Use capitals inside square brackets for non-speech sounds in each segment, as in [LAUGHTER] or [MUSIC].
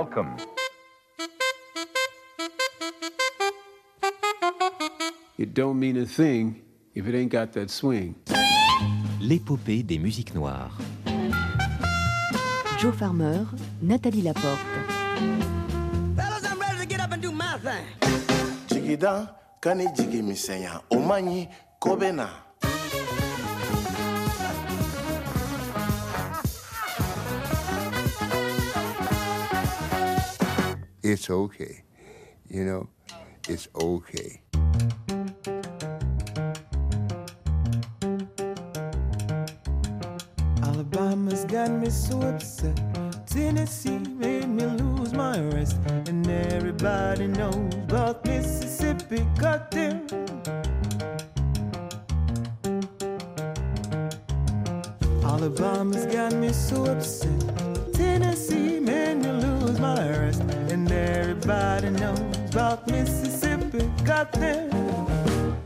Welcome. It don't mean a thing if it ain't got that swing. L'épopée des musiques noires. Joe Farmer, Nathalie Laporte. Fellas, I'm ready to get up and do my thing. jigida kani jigi misɛnya o man it's okay. You know, it's okay. Alabama's got me so upset. Tennessee made me lose my rest. And everybody knows about Mississippi. Goddamn. Alabama's got me so upset. Tennessee made me lose everybody knows about Mississippi. Goddamn.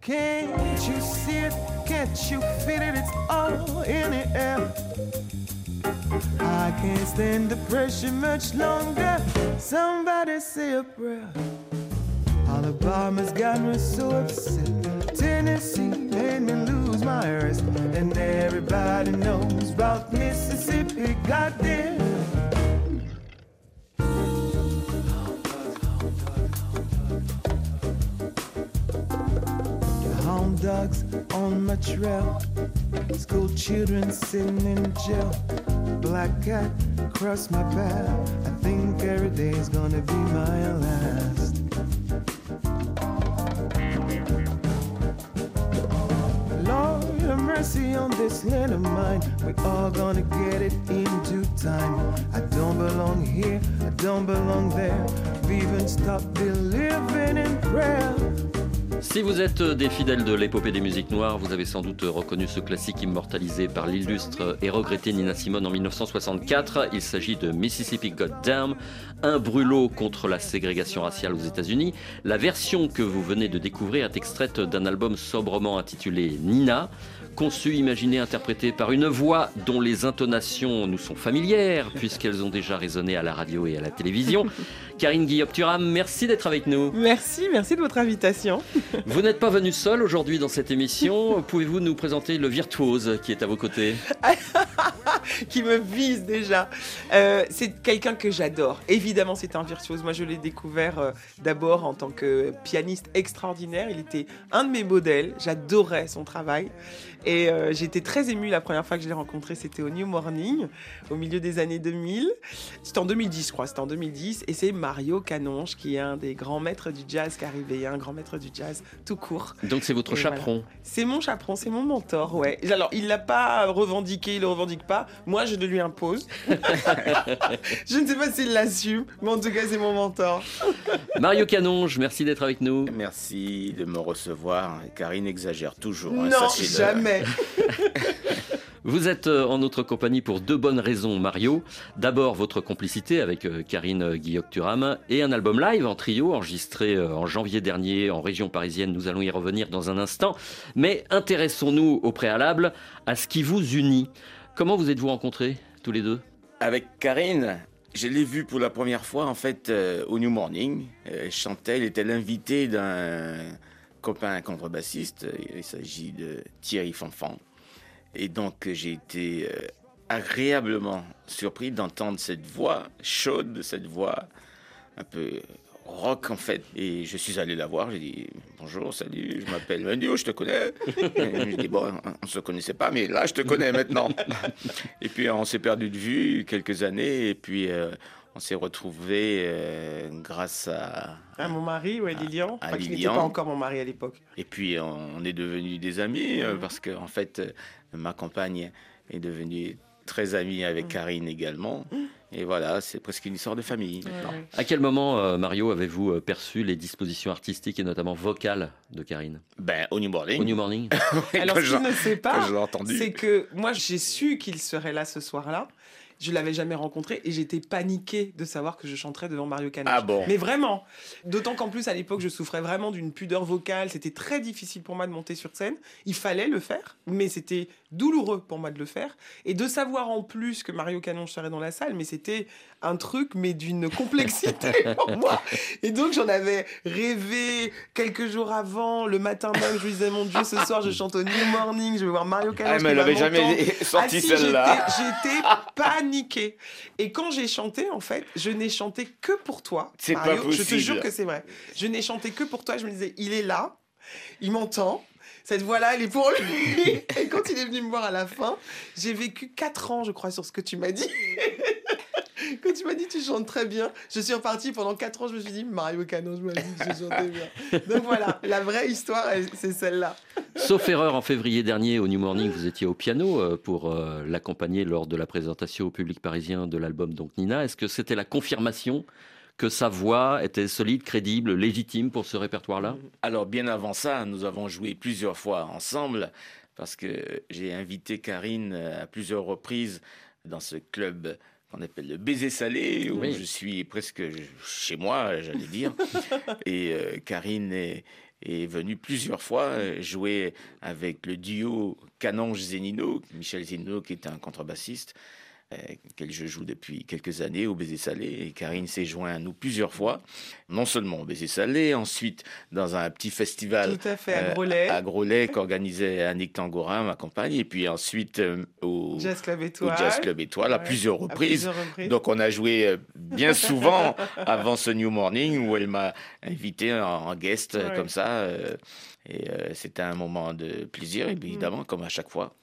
Can't you see it? Can't you feel it? It's all in the air. I can't stand the pressure much longer. Somebody say a prayer. Alabama's got me so upset. Tennessee made me lose my rest. And everybody knows about Mississippi. Goddamn. Hound on my trail. School children sitting in jail. Black cat across my path. I think every day is gonna be my last. Lord have mercy on this land of mine. We all gonna get it in due time. I don't belong here, I don't belong there. We even stop believing in prayer. Si vous êtes des fidèles de l'épopée des musiques noires, vous avez sans doute reconnu ce classique immortalisé par l'illustre et regretté Nina Simone en 1964. Il s'agit de Mississippi Goddamn, un brûlot contre la ségrégation raciale aux États-Unis. La version que vous venez de découvrir est extraite d'un album sobrement intitulé Nina, conçu, imaginé, interprété par une voix dont les intonations nous sont familières, [LAUGHS] puisqu'elles ont déjà résonné à la radio et à la télévision. Karine Guillaume-Turam, merci d'être avec nous. Merci, merci de votre invitation. [LAUGHS] Vous n'êtes pas venu seul aujourd'hui dans cette émission. Pouvez-vous nous présenter le virtuose qui est à vos côtés? [LAUGHS] Qui me vise déjà. Euh, c'est quelqu'un que j'adore. Évidemment, c'est un virtuose. Moi, je l'ai découvert euh, d'abord en tant que pianiste extraordinaire. Il était un de mes modèles. J'adorais son travail. Et euh, j'étais très émue la première fois que je l'ai rencontré. C'était au New Morning, au milieu des années 2000. C'était en 2010, je crois. C'était en 2010. Et c'est Mario Canonge qui est un des grands maîtres du jazz qui est arrivé. Un grand maître du jazz tout court. Donc, c'est votre Et chaperon. voilà. C'est mon chaperon, c'est mon mentor, ouais. Alors, il l'a pas revendiqué, il le revendique pas. Moi, je le lui impose. [LAUGHS] je ne sais pas s'il l'assume, mais en tout cas, c'est mon mentor. Mario Canonge, merci d'être avec nous. merci de me recevoir karine exagère toujours hein, non, sachez-le. [LAUGHS] Vous êtes euh, en notre compagnie pour deux bonnes raisons, Mario. D'abord, votre complicité avec euh, Karine Guillaume-Turam et un album live en trio enregistré euh, en janvier dernier en région parisienne. Nous allons y revenir dans un instant. Mais intéressons-nous au préalable à ce qui vous unit. Comment vous êtes-vous rencontrés tous les deux? Avec Karine, je l'ai vue pour la première fois en fait euh, au New Morning. Euh, elle chantait, elle était l'invitée d'un copain contrebassiste. Il s'agit de Thierry Fanfan. Et donc j'ai été euh, agréablement surpris d'entendre cette voix chaude, cette voix un peu rock en fait. Et je suis allé la voir, j'ai dit bonjour, salut, je m'appelle Mendio, je te connais. [LAUGHS] Je dis bon, on se connaissait pas, mais là je te connais maintenant. [LAUGHS] et puis on s'est perdu de vue quelques années, et puis euh, on s'est retrouvés euh, grâce à. À mon mari, ouais, Lilian. à Enfin, qui n'était Lilian. pas encore mon mari à l'époque. Et puis on, est devenus des amis euh, Mhm. parce que en fait euh, ma compagne est devenue très amie avec Mhm. Karine également. Et voilà, c'est presque une histoire de famille. À quel moment, euh, Mario, avez-vous perçu les dispositions artistiques et notamment vocales de Karine? Ben, au New Morning. Au New Morning [LAUGHS] Alors, ce je- qu'il ne sait quand pas, je l'ai entendu. c'est que moi, j'ai su qu'il serait là ce soir-là. Je l'avais jamais rencontré et j'étais paniquée de savoir que je chanterais devant Mario Canoche. Ah bon Mais vraiment. D'autant qu'en plus, à l'époque, je souffrais vraiment d'une pudeur vocale. C'était très difficile pour moi de monter sur scène. Il fallait le faire, mais c'était douloureux pour moi de le faire. Et de savoir en plus que Mario Canoche serait dans la salle, mais c'était un truc, mais d'une complexité [LAUGHS] pour moi. Et donc, j'en avais rêvé quelques jours avant. Le matin même, je me disais, mon Dieu, ce soir, je chante au New Morning. Je vais voir Mario Canoche. Ah, mais elle va avait m'entendre. jamais [LAUGHS] sorti Ah si, celle-là. j'étais- [LAUGHS] paniquée. Et quand j'ai chanté, en fait, je n'ai chanté que pour toi. C'est pas Mario. Je te possible. jure que c'est vrai. Je n'ai chanté que pour toi. Je me disais, il est là, il m'entend. Cette voix-là, elle est pour lui. [LAUGHS] Et quand il est venu me voir à la fin, j'ai vécu 4 ans, je crois, sur ce que tu m'as dit. [LAUGHS] Quand tu m'as dit tu chantes très bien, je suis repartie pendant 4 ans, je me suis dit Mario Canon, je m'a dit je chantais bien. Donc voilà, la vraie histoire, c'est celle-là. Sauf erreur, en février dernier, au New Morning, vous étiez au piano euh, pour euh, l'accompagner lors de la présentation au public parisien de l'album donc Nina. Est-ce que c'était la confirmation que sa voix était solide, crédible, légitime pour ce répertoire-là? Alors bien avant ça, nous avons joué plusieurs fois ensemble parce que j'ai invité Karine euh, à plusieurs reprises dans ce club qu'on appelle le baiser salé où Oui. je suis presque chez moi, j'allais dire. [LAUGHS] Et euh, Karine est, est venue plusieurs fois euh, jouer avec le duo Canonge Zenino, Michel Zenino qui est un contrebassiste euh, quel je joue depuis quelques années au Baiser Salé. Et Karine s'est joint à nous plusieurs fois, non seulement au Baiser Salé, ensuite dans un petit festival Tout à fait, à euh, Grolet, Grolet qu'organisait Annick Tangora, ma compagne, et puis ensuite euh, au, Jazz Club au Étoile. Jazz Club Étoile à plusieurs à reprises. plusieurs reprises. Donc on a joué euh, bien [LAUGHS] souvent avant ce New Morning où elle m'a invité en, en guest euh, Ouais. comme ça. euh, et euh, c'était un moment de plaisir, évidemment, comme à chaque fois.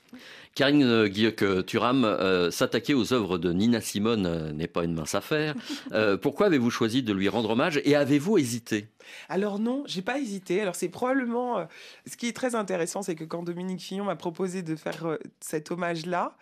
Karine euh, Guillaume-Turam, euh, s'attaquer aux œuvres de Nina Simone euh, n'est pas une mince affaire. [LAUGHS] Euh, pourquoi avez-vous choisi de lui rendre hommage et avez-vous hésité? Alors non, j'ai pas hésité. Alors c'est probablement euh, ce qui est très intéressant, c'est que quand Dominique Fillon m'a proposé de faire euh, cet hommage-là,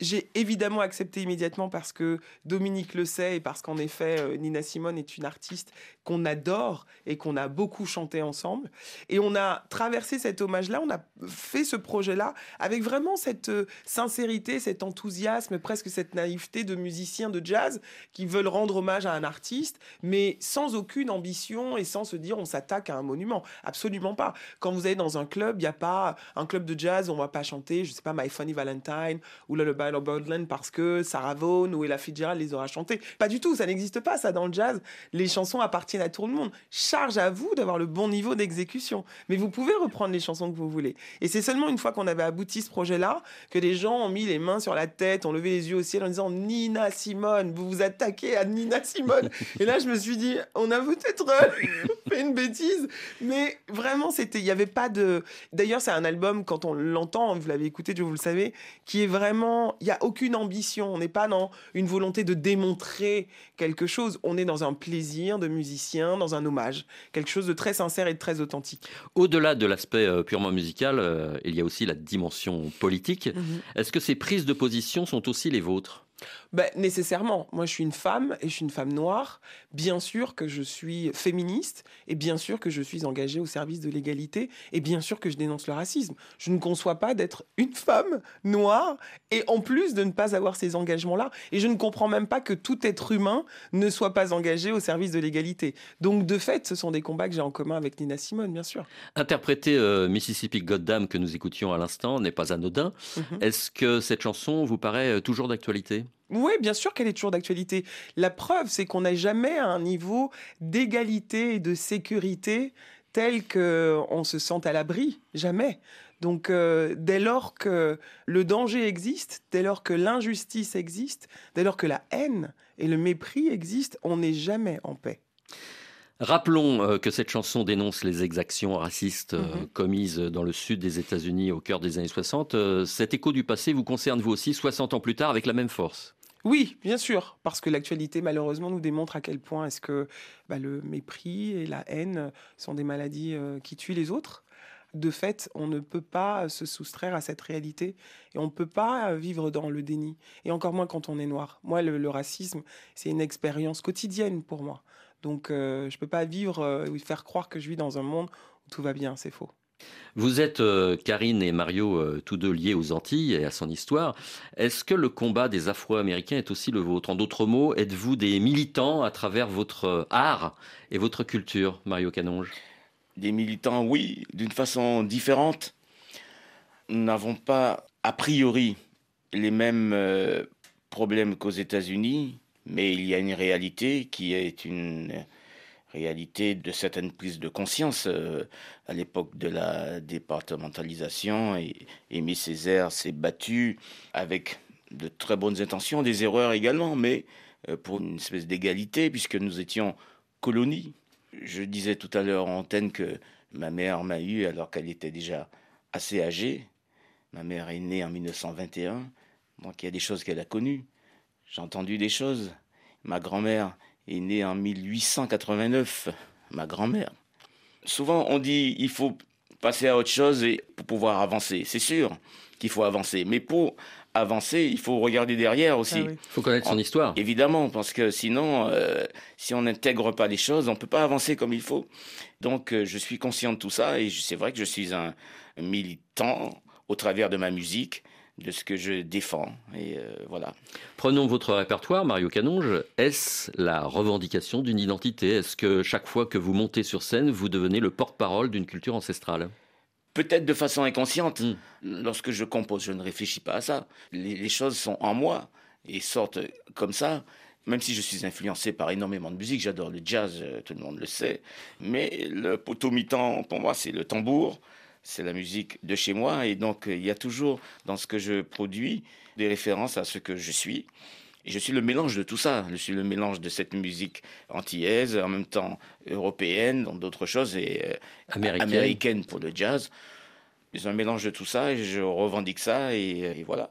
j'ai évidemment accepté immédiatement parce que Dominique le sait et parce qu'en effet euh, Nina Simone est une artiste qu'on adore et qu'on a beaucoup chanté ensemble. Et on a traversé cet hommage-là, on a fait ce projet-là avec vraiment cette sincérité, cet enthousiasme, presque cette naïveté de musiciens de jazz qui veulent rendre hommage à un artiste, mais sans aucune ambition et sans se dire on s'attaque à un monument. Absolument pas. Quand vous allez dans un club, il n'y a pas un club de jazz, on va pas chanter, je sais pas, My Funny Valentine ou Lullaby of Birdland parce que Sarah Vaughan ou Ella Fitzgerald les aura chantés. Pas du tout, ça n'existe pas ça dans le jazz. Les chansons appartiennent à tout le monde. Charge à vous d'avoir le bon niveau d'exécution. Mais vous pouvez reprendre les chansons que vous voulez. Et c'est seulement une fois qu'on avait abouti ce projet-là que des gens ont mis les mains sur la tête, ont levé les yeux au ciel en disant Nina Simone, vous vous attaquez à Nina Simone. [LAUGHS] Et là, je me suis dit, on a peut-être [LAUGHS] fait une bêtise, mais vraiment, c'était, il n'y avait pas de. D'ailleurs, c'est un album quand on l'entend, vous l'avez écouté, Dieu vous le savez, qui est vraiment, il y a aucune ambition. On n'est pas dans une volonté de démontrer quelque chose. On est dans un plaisir de musicien, dans un hommage, quelque chose de très sincère et de très authentique. Au-delà de l'aspect euh, purement musical, euh, il y a aussi la dimension politique. Est-ce que ces prises de position sont aussi les vôtres? Ben, nécessairement. Moi, je suis une femme et je suis une femme noire. Bien sûr que je suis féministe et bien sûr que je suis engagée au service de l'égalité et bien sûr que je dénonce le racisme. Je ne conçois pas d'être une femme noire et en plus de ne pas avoir ces engagements-là. Et je ne comprends même pas que tout être humain ne soit pas engagé au service de l'égalité. Donc, de fait, ce sont des combats que j'ai en commun avec Nina Simone, bien sûr. Interpréter euh, Mississippi Goddam que nous écoutions à l'instant n'est pas anodin. Mhm. Est-ce que cette chanson vous paraît euh, toujours d'actualité? Oui, bien sûr qu'elle est toujours d'actualité. La preuve, c'est qu'on n'a jamais un niveau d'égalité et de sécurité tel qu'on se sent à l'abri. Jamais. Donc, euh, dès lors que le danger existe, dès lors que l'injustice existe, dès lors que la haine et le mépris existent, on n'est jamais en paix. Rappelons euh, que cette chanson dénonce les exactions racistes euh, Mhm. commises dans le sud des États-Unis au cœur des années 60. Euh, cet écho du passé vous concerne vous aussi 60 ans plus tard avec la même force Oui, bien sûr, parce que l'actualité malheureusement nous démontre à quel point est-ce que bah, le mépris et la haine sont des maladies euh, qui tuent les autres. De fait, on ne peut pas se soustraire à cette réalité et on ne peut pas vivre dans le déni. Et encore moins quand on est noir. Moi, le, le racisme, c'est une expérience quotidienne pour moi. Donc, euh, je ne peux pas vivre euh, ou faire croire que je vis dans un monde où tout va bien, c'est faux. Vous êtes, euh, Karine et Mario, euh, tous deux liés aux Antilles et à son histoire. Est-ce que le combat des Afro-Américains est aussi le vôtre? En d'autres mots, êtes-vous des militants à travers votre euh, art et votre culture, Mario Canonge? Des militants, oui, d'une façon différente. Nous n'avons pas, a priori, les mêmes problèmes qu'aux États-Unis, mais il y a une réalité qui est une réalité de certaines prises de conscience. Euh, à l'époque de la départementalisation, et Aimé Césaire s'est battu avec de très bonnes intentions, des erreurs également, mais euh, pour une espèce d'égalité, puisque nous étions colonies. Je disais tout à l'heure en antenne que ma mère m'a eu alors qu'elle était déjà assez âgée. Ma mère est née en 1921, donc il y a des choses qu'elle a connues. J'ai entendu des choses. Ma grand-mère est née en 1889, ma grand-mère. Souvent on dit il faut passer à autre chose et pour pouvoir avancer. C'est sûr qu'il faut avancer, mais pour avancer, il faut regarder derrière aussi. Ah oui. Il faut connaître son histoire. Évidemment, parce que sinon, euh, si on n'intègre pas les choses, on ne peut pas avancer comme il faut. Donc, euh, je suis conscient de tout ça et je- c'est vrai que je suis un militant au travers de ma musique, de ce que je défends. Et euh, voilà. Prenons votre répertoire, Mario Canonge. Est-ce la revendication d'une identité? Est-ce que chaque fois que vous montez sur scène, vous devenez le porte-parole d'une culture ancestrale? Peut-être de façon inconsciente. Mm. Lorsque je compose, je ne réfléchis pas à ça. Les, les choses sont en moi et sortent comme ça. Même si je suis influencé par énormément de musique, j'adore le jazz, euh, tout le monde le sait. Mais le potomitan, pour moi, c'est le tambour, c'est la musique de chez moi. Et donc, euh, il y a toujours dans ce que je produis des références à ce que je suis. Et je suis le mélange de tout ça. Je suis le mélange de cette musique antillaise, en même temps européenne, dans d'autres choses, et euh, Américaine. américaine pour le jazz. C'est un mélange de tout ça et je revendique ça et, et voilà.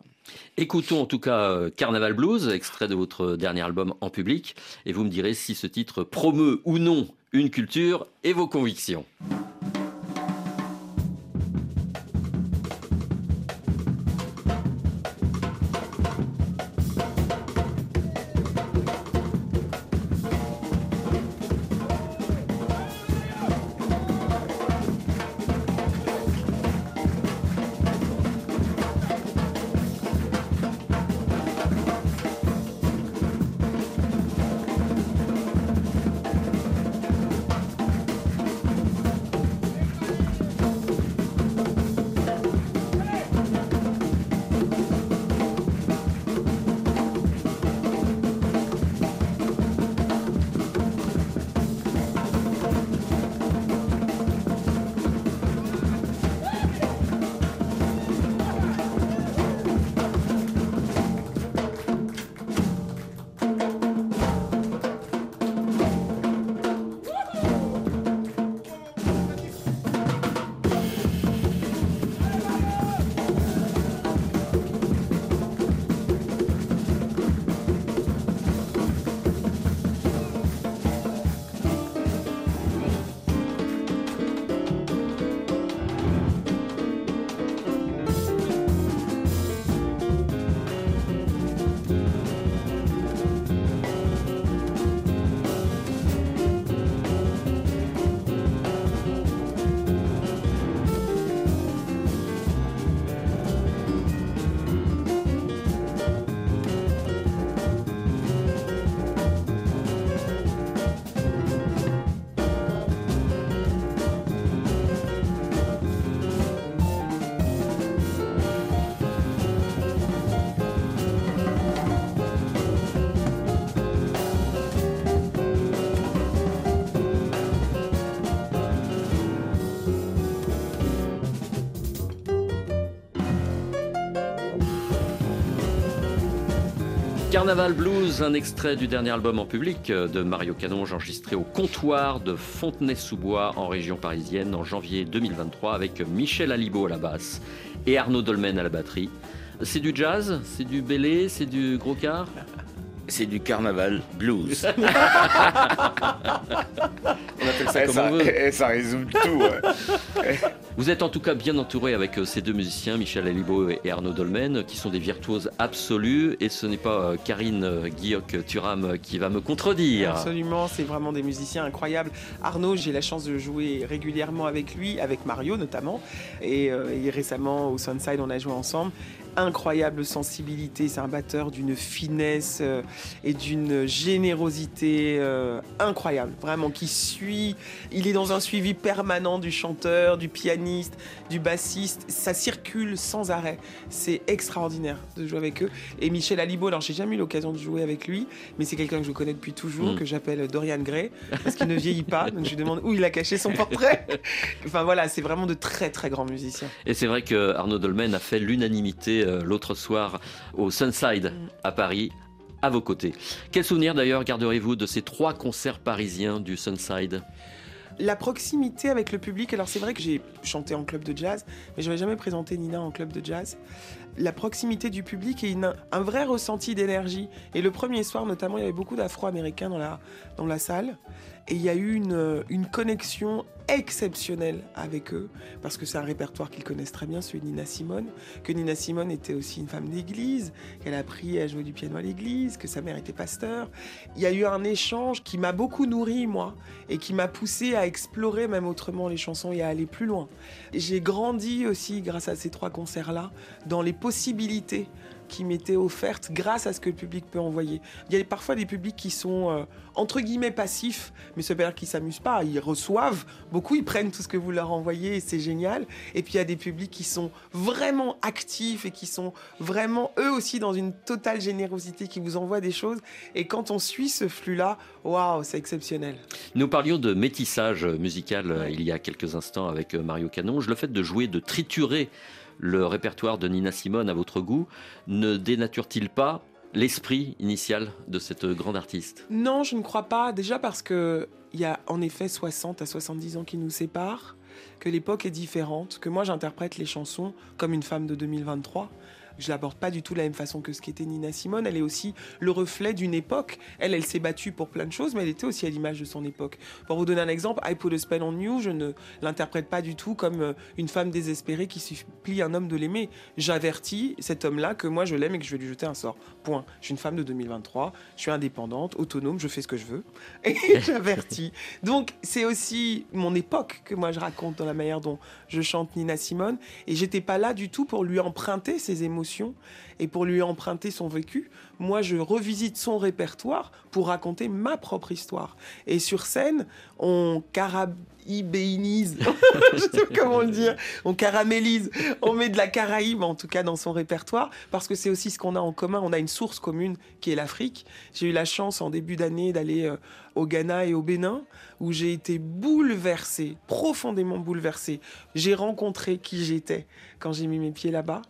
Écoutons en tout cas euh, Carnaval Blues, extrait de votre dernier album en public, et vous me direz si ce titre promeut ou non une culture et vos convictions. Carnaval Blues, un extrait du dernier album en public euh, de Mario Canonge enregistré au comptoir de Fontenay-sous-Bois en région parisienne en janvier 2023 avec Michel Alibo à la basse et Arnaud Dolmen à la batterie. C'est du jazz, c'est du bélé, c'est du gros quart? C'est du carnaval blues. [LAUGHS] On appelle ça Et comme ça, on veut. et ça résume tout. ouais. [LAUGHS] Vous êtes en tout cas bien entouré avec euh, ces deux musiciens, Michel Alibo et Arnaud Dolmen, qui sont des virtuoses absolus. Et ce n'est pas euh, Karine euh, Guilloc-Turam qui va me contredire. Absolument, c'est vraiment des musiciens incroyables. Arnaud, j'ai la chance de jouer régulièrement avec lui, avec Mario notamment. Et, et récemment, au Sunside, on a joué ensemble. Incroyable sensibilité, c'est un batteur d'une finesse euh, et d'une générosité euh, incroyable, vraiment qui suit. Il est dans un suivi permanent du chanteur, du pianiste, du bassiste. Ça circule sans arrêt. C'est extraordinaire de jouer avec eux. Et Michel Alibo, alors j'ai jamais eu l'occasion de jouer avec lui, mais c'est quelqu'un que je connais depuis toujours, Mm. que j'appelle Dorian Gray, parce qu'il ne vieillit pas. Donc je lui demande où il a caché son portrait. Enfin voilà, c'est vraiment de très très grands musiciens. Et c'est vrai que Arnaud Dolmen a fait l'unanimité l'autre soir au Sunside à Paris. À vos côtés. Quel souvenir d'ailleurs garderez-vous de ces trois concerts parisiens du Sunside? La proximité avec le public, alors c'est vrai que j'ai chanté en club de jazz, mais je n'avais jamais présenté Nina en club de jazz. La proximité du public et un vrai ressenti d'énergie. Et le premier soir, notamment, il y avait beaucoup d'Afro-Américains dans la, dans la salle. Et il y a eu une, une connexion exceptionnelle avec eux, parce que c'est un répertoire qu'ils connaissent très bien, celui de Nina Simone, que Nina Simone était aussi une femme d'église, qu'elle a appris à jouer du piano à l'église, que sa mère était pasteur. Il y a eu un échange qui m'a beaucoup nourri, moi, et qui m'a poussé à explorer même autrement les chansons et à aller plus loin. J'ai grandi aussi, grâce à ces trois concerts-là, dans les possibilités qui m'étaient offertes grâce à ce que le public peut envoyer. Il y a parfois des publics qui sont euh, entre guillemets passifs, mais ça veut dire qu'ils s'amusent pas, ils reçoivent beaucoup, ils prennent tout ce que vous leur envoyez et c'est génial. Et puis il y a des publics qui sont vraiment actifs et qui sont vraiment eux aussi dans une totale générosité, qui vous envoient des choses. Et quand on suit ce flux-là, waouh, c'est exceptionnel. Nous parlions de métissage musical euh, il y a quelques instants avec euh, Mario Canonge. Le fait de jouer, de triturer le répertoire de Nina Simone à votre goût ne dénature-t-il pas l'esprit initial de cette grande artiste? Non, je ne crois pas. Déjà parce que il y a en effet 60 à 70 ans qui nous séparent, que l'époque est différente, que moi j'interprète les chansons comme une femme de 2023. Je l'aborde pas du tout de la même façon que ce qu'était Nina Simone. Elle est aussi le reflet d'une époque. Elle, elle s'est battue pour plein de choses, mais elle était aussi à l'image de son époque. Pour vous donner un exemple, I Put a Spell on You, je ne l'interprète pas du tout comme euh, une femme désespérée qui supplie un homme de l'aimer. J'avertis cet homme-là que moi je l'aime et que je vais lui jeter un sort. Point. Je suis une femme de 2023, je suis indépendante, autonome, je fais ce que je veux. Et [LAUGHS] j'avertis. Donc c'est aussi mon époque que moi je raconte dans la manière dont je chante Nina Simone. Et j'étais pas là du tout pour lui emprunter ses émotions et pour lui emprunter son vécu. Moi, je revisite son répertoire pour raconter ma propre histoire. Et sur scène, on carabéinise, [LAUGHS] je sais pas comment le dire, on caramélise, on met de la Caraïbe en tout cas dans son répertoire parce que c'est aussi ce qu'on a en commun. On a une source commune qui est l'Afrique. J'ai eu la chance en début d'année d'aller euh, au Ghana et au Bénin où j'ai été bouleversée, profondément bouleversée. J'ai rencontré qui j'étais quand j'ai mis mes pieds là-bas.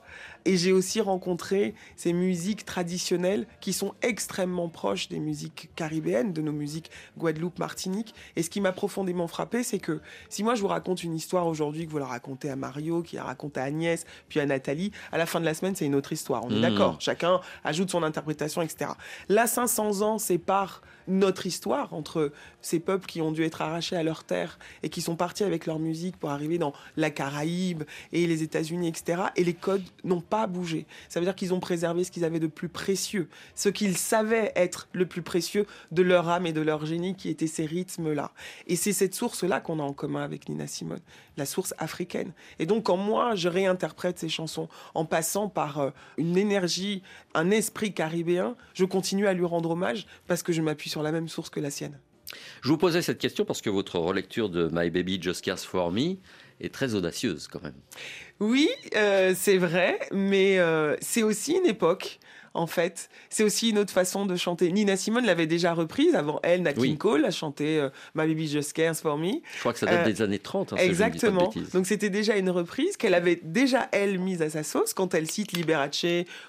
Et j'ai aussi rencontré ces musiques traditionnelles qui sont extrêmement proches des musiques caribéennes, de nos musiques Guadeloupe, Martinique. Et ce qui m'a profondément frappé, c'est que si moi je vous raconte une histoire aujourd'hui, que vous la racontez à Mario, qui la raconte à Agnès, puis à Nathalie, à la fin de la semaine, c'est une autre histoire. On est Mmh. d'accord. Chacun ajoute son interprétation, etc. Là, 500 ans séparent notre histoire entre ces peuples qui ont dû être arrachés à leur terre et qui sont partis avec leur musique pour arriver dans la Caraïbe et les États-Unis, etc. Et les codes n'ont pas bougé. Ça veut dire qu'ils ont préservé ce qu'ils avaient de plus précieux, ce qu'ils savaient être le plus précieux de leur âme et de leur génie, qui étaient ces rythmes-là. Et c'est cette source-là qu'on a en commun avec Nina Simone, la source africaine. Et donc, quand moi, je réinterprète ces chansons en passant par euh, une énergie, un esprit caribéen, je continue à lui rendre hommage parce que je m'appuie sur la même source que la sienne. Je vous posais cette question parce que votre relecture de My Baby Just Cares For Me est très audacieuse quand même. Oui, euh, c'est vrai, mais euh, c'est aussi une époque. En fait, c'est aussi une autre façon de chanter. Nina Simone l'avait déjà reprise avant elle. Nat Oui. King Cole a chanté euh, My Baby Just Cares for Me. Je crois que ça date Euh, des années 30. hein, Exactement. Donc c'était déjà une reprise qu'elle avait déjà elle mise à sa sauce quand elle cite Liberace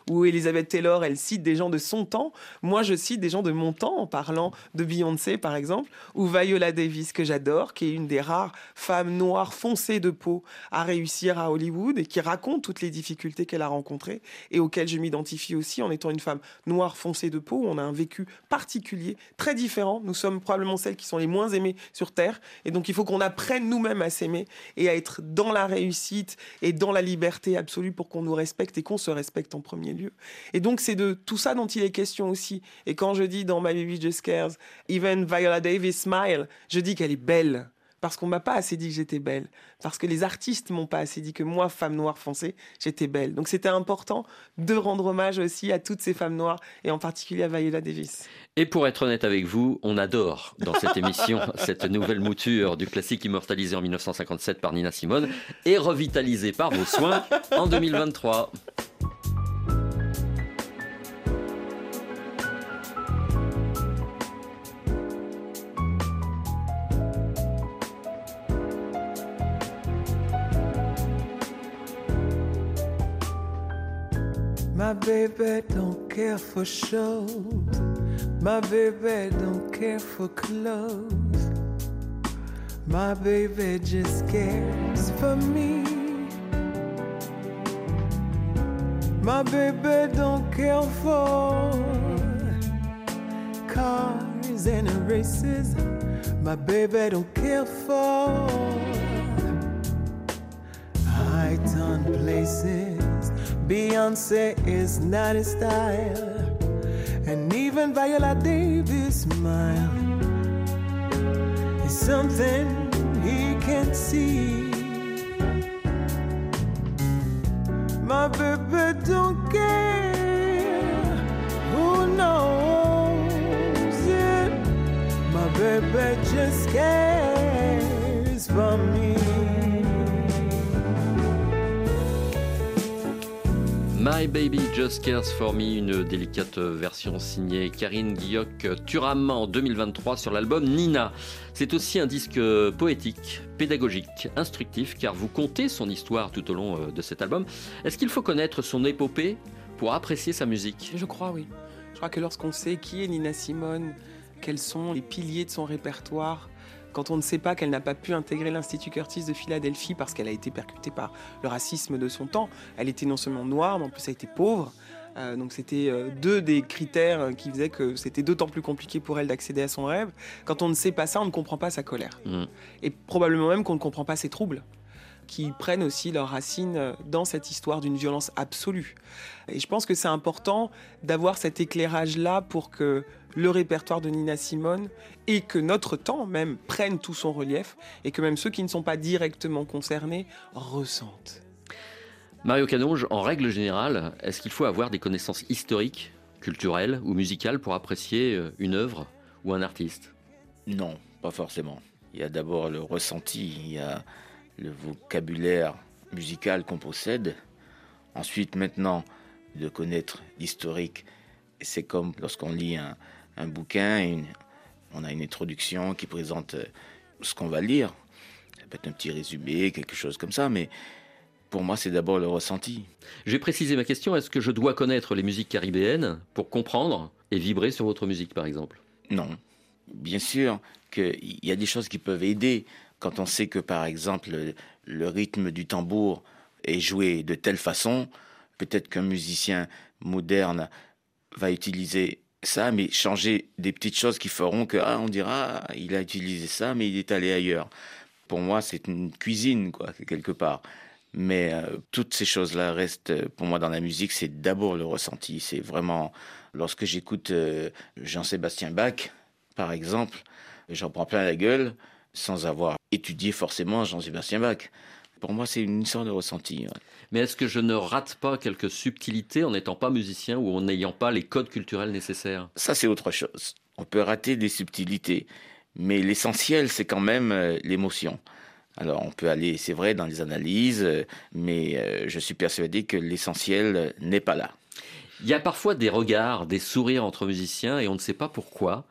ou Elizabeth Taylor. Elle cite des gens de son temps. Moi, je cite des gens de mon temps en parlant de Beyoncé par exemple ou Viola Davis que j'adore, qui est une des rares femmes noires foncées de peau à réussir à Hollywood et qui raconte toutes les difficultés qu'elle a rencontrées et auxquelles je m'identifie aussi en étant une femme noire foncée de peau, on a un vécu particulier, très différent. Nous sommes probablement celles qui sont les moins aimées sur Terre. Et donc il faut qu'on apprenne nous-mêmes à s'aimer et à être dans la réussite et dans la liberté absolue pour qu'on nous respecte et qu'on se respecte en premier lieu. Et donc c'est de tout ça dont il est question aussi. Et quand je dis dans My Baby Just Cares, even Viola Davis smile, je dis qu'elle est belle parce qu'on m'a pas assez dit que j'étais belle, parce que les artistes m'ont pas assez dit que moi, femme noire foncée, j'étais belle. Donc c'était important de rendre hommage aussi à toutes ces femmes noires et en particulier à Viola Davis. Et pour être honnête avec vous, on adore dans cette émission [LAUGHS] cette nouvelle mouture du classique immortalisé en 1957 par Nina Simone et revitalisé par vos soins en 2023. My baby don't care for shows. My baby don't care for clothes. My baby just cares for me. My baby don't care for cars and races. My baby don't care for high town places. Beyonce is not his style, and even Viola Davis' smile is something he can't see. My baby don't care My Baby Just Cares For Me, une délicate version signée Karine Guilloc Turam en 2023 sur l'album Nina. C'est aussi un disque poétique, pédagogique, instructif, car vous contez son histoire tout au long euh, de cet album. Est-ce qu'il faut connaître son épopée pour apprécier sa musique? Je crois, oui. Je crois que lorsqu'on sait qui est Nina Simone, quels sont les piliers de son répertoire, quand on ne sait pas qu'elle n'a pas pu intégrer l'Institut Curtis de Philadelphie parce qu'elle a été percutée par le racisme de son temps, elle était non seulement noire, mais en plus elle était pauvre. Euh, donc c'était euh, deux des critères qui faisaient que c'était d'autant plus compliqué pour elle d'accéder à son rêve. Quand on ne sait pas ça, on ne comprend pas sa colère. Mm. Et probablement même qu'on ne comprend pas ses troubles qui prennent aussi leurs racines dans cette histoire d'une violence absolue. Et je pense que c'est important d'avoir cet éclairage-là pour que le répertoire de Nina Simone et que notre temps même prenne tout son relief et que même ceux qui ne sont pas directement concernés ressentent. Mario Canonge, en règle générale, est-ce qu'il faut avoir des connaissances historiques, culturelles ou musicales pour apprécier euh, une œuvre ou un artiste? Non, pas forcément. Il y a d'abord le ressenti, il y a le vocabulaire musical qu'on possède. Ensuite, maintenant, de connaître l'historique, c'est comme lorsqu'on lit un, un bouquin, une- on a une introduction qui présente euh, ce qu'on va lire. Ça peut être un petit résumé, quelque chose comme ça, mais pour moi, c'est d'abord le ressenti. J'ai précisé ma question, est-ce que je dois connaître les musiques caribéennes pour comprendre et vibrer sur votre musique par exemple? Non. Bien sûr qu'il y a des choses qui peuvent aider quand on sait que, par exemple, le, rythme du tambour est joué de telle façon. Peut-être qu'un musicien moderne va utiliser ça, mais changer des petites choses qui feront que, ah, on dira, ah, il a utilisé ça, mais il est allé ailleurs. Pour moi, c'est une cuisine, quoi, quelque part. Mais euh, toutes ces choses-là restent, euh, pour moi, dans la musique, c'est d'abord le ressenti. C'est vraiment, lorsque j'écoute euh, Jean-Sébastien Bach, par exemple, j'en prends plein la gueule sans avoir étudié forcément Jean-Sébastien Bach. Pour moi, c'est une sorte de ressenti. ouais. Mais est-ce que je ne rate pas quelques subtilités en n'étant pas musicien ou en n'ayant pas les codes culturels nécessaires? Ça, c'est autre chose. On peut rater des subtilités, mais l'essentiel, c'est quand même euh, l'émotion. Alors, on peut aller, c'est vrai, dans les analyses, euh, mais euh, je suis persuadé que l'essentiel n'est pas là. Il y a parfois des regards, des sourires entre musiciens et on ne sait pas pourquoi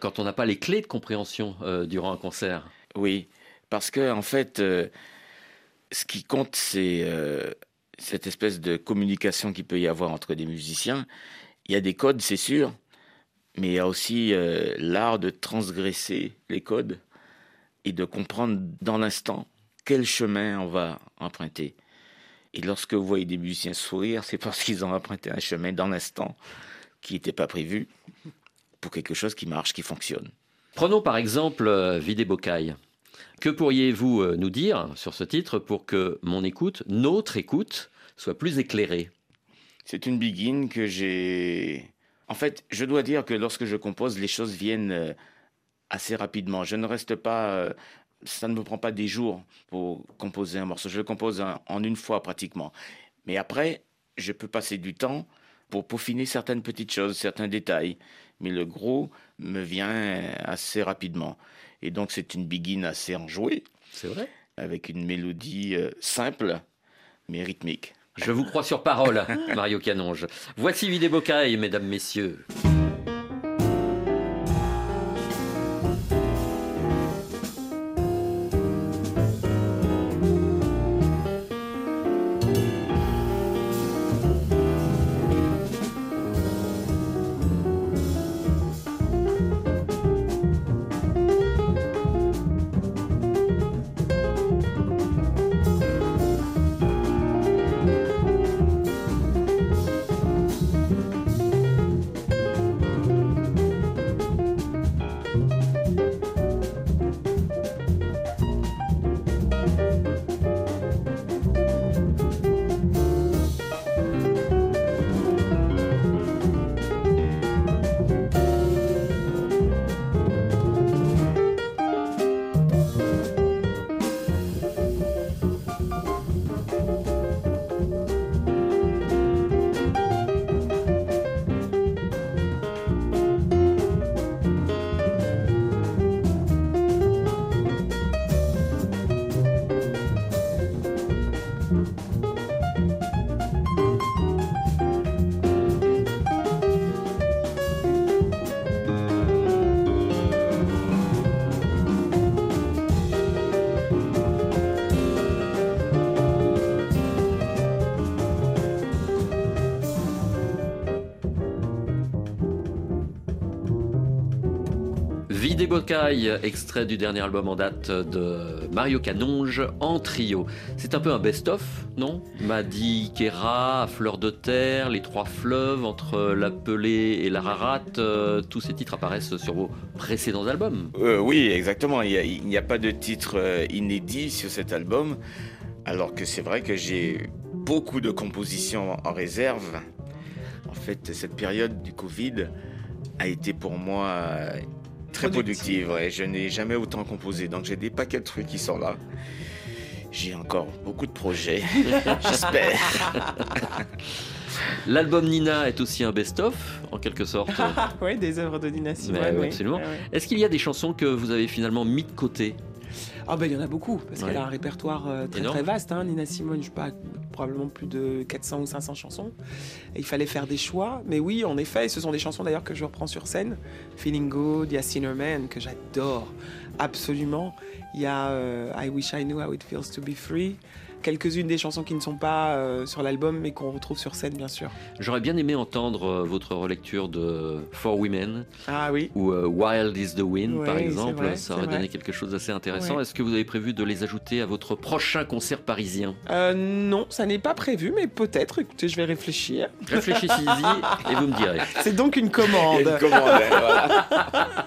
quand on n'a pas les clés de compréhension euh, durant un concert. Oui, parce que en fait, euh, ce qui compte, c'est euh, cette espèce de communication qu'il peut y avoir entre des musiciens. Il y a des codes, c'est sûr, mais il y a aussi l'art de transgresser les codes et de comprendre dans l'instant quel chemin on va emprunter. Et lorsque vous voyez des musiciens sourire, c'est parce qu'ils ont emprunté un chemin dans l'instant qui n'était pas prévu pour quelque chose qui marche, qui fonctionne. Prenons par exemple euh, Vide Bocaille. Que pourriez-vous euh, nous dire sur ce titre pour que mon écoute, notre écoute, soit plus éclairée? C'est une begin que j'ai. En fait, je dois dire que lorsque je compose, les choses viennent euh, assez rapidement. Je ne reste pas. Ça ne me prend pas des jours pour composer un morceau. Je le compose en une fois pratiquement. Mais après, je peux passer du temps pour peaufiner certaines petites choses, certains détails. Mais le gros me vient assez rapidement. Et donc, c'est une begin assez enjouée, C'est vrai avec une mélodie euh, simple, mais rythmique. Je vous crois sur parole, Mario Canonge. Voici Vide Bocaille, mesdames, messieurs. Bocaille, extrait du dernier album en date de Mario Canonge en trio. C'est un peu un best-of, non? Madi Kera, Fleur de Terre, Les Trois Fleuves, entre La Pelée et La Rarate, euh, tous ces titres apparaissent sur vos précédents albums. Euh, oui, exactement. Il n'y a, pas de titre euh, inédit sur cet album, alors que c'est vrai que j'ai beaucoup de compositions en réserve. En fait, cette période du Covid a été pour moi très Productive. productive. ouais. Je n'ai jamais autant composé, donc j'ai des paquets de trucs qui sont là. J'ai encore beaucoup de projets, [LAUGHS] j'espère. [LAUGHS] L'album Nina est aussi un best-of, en quelque sorte. [LAUGHS] oui, des œuvres de Nina Simone. Mais oui, oui. absolument. Ouais. Est-ce qu'il y a des chansons que vous avez finalement mis de côté? Ah ben il y en a beaucoup, parce Ouais. qu'elle a un répertoire euh, très Énorme. très vaste. hein. Nina Simone, je sais pas, probablement plus de 400 ou 500 chansons. Et il fallait faire des choix. Mais oui, en effet, et ce sont des chansons d'ailleurs que je reprends sur scène. Feeling Good, il y a Sinner Man, que j'adore absolument. Il y a euh, I Wish I Knew How It Feels to Be Free. Quelques-unes des chansons qui ne sont pas euh, sur l'album, mais qu'on retrouve sur scène, bien sûr. J'aurais bien aimé entendre euh, votre relecture de For Women Ah oui. ou euh, Wild is the Wind, Ouais, par exemple. vrai, Ça aurait vrai. donné quelque chose d'assez intéressant. Ouais. Est-ce que vous avez prévu de les ajouter à votre prochain concert parisien? Euh, non, ça n'est pas prévu, mais peut-être. Écoutez, je vais réfléchir. Réfléchissez-y [LAUGHS] et vous me direz. C'est donc une commande. a une commande, voilà. [LAUGHS]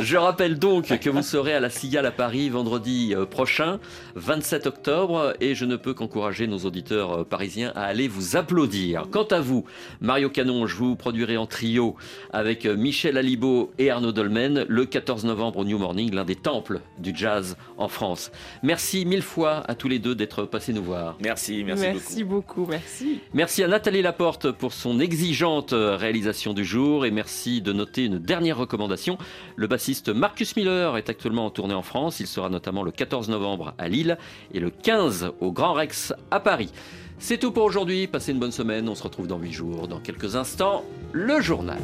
Je rappelle donc que vous serez à la Cigale à Paris vendredi prochain, 27 octobre, et je ne peux qu'encourager nos auditeurs euh, parisiens à aller vous applaudir. Quant à vous, Mario Canonge, vous produirez en trio avec euh, Michel Alibo et Arnaud Dolmen le 14 novembre au New Morning, l'un des temples du jazz en France. Merci mille fois à tous les deux d'être passés nous voir. Merci, merci, Merci beaucoup, merci. Merci à Nathalie Laporte pour son exigeante euh, réalisation du jour et merci de noter une dernière recommandation. Le bassiste Marcus Miller est actuellement en tournée en France. Il sera notamment le 14 novembre à Lille et le 15 au Grand Rex à Paris. C'est tout pour aujourd'hui. Passez une bonne semaine. On se retrouve dans 8 jours. Dans quelques instants, le journal.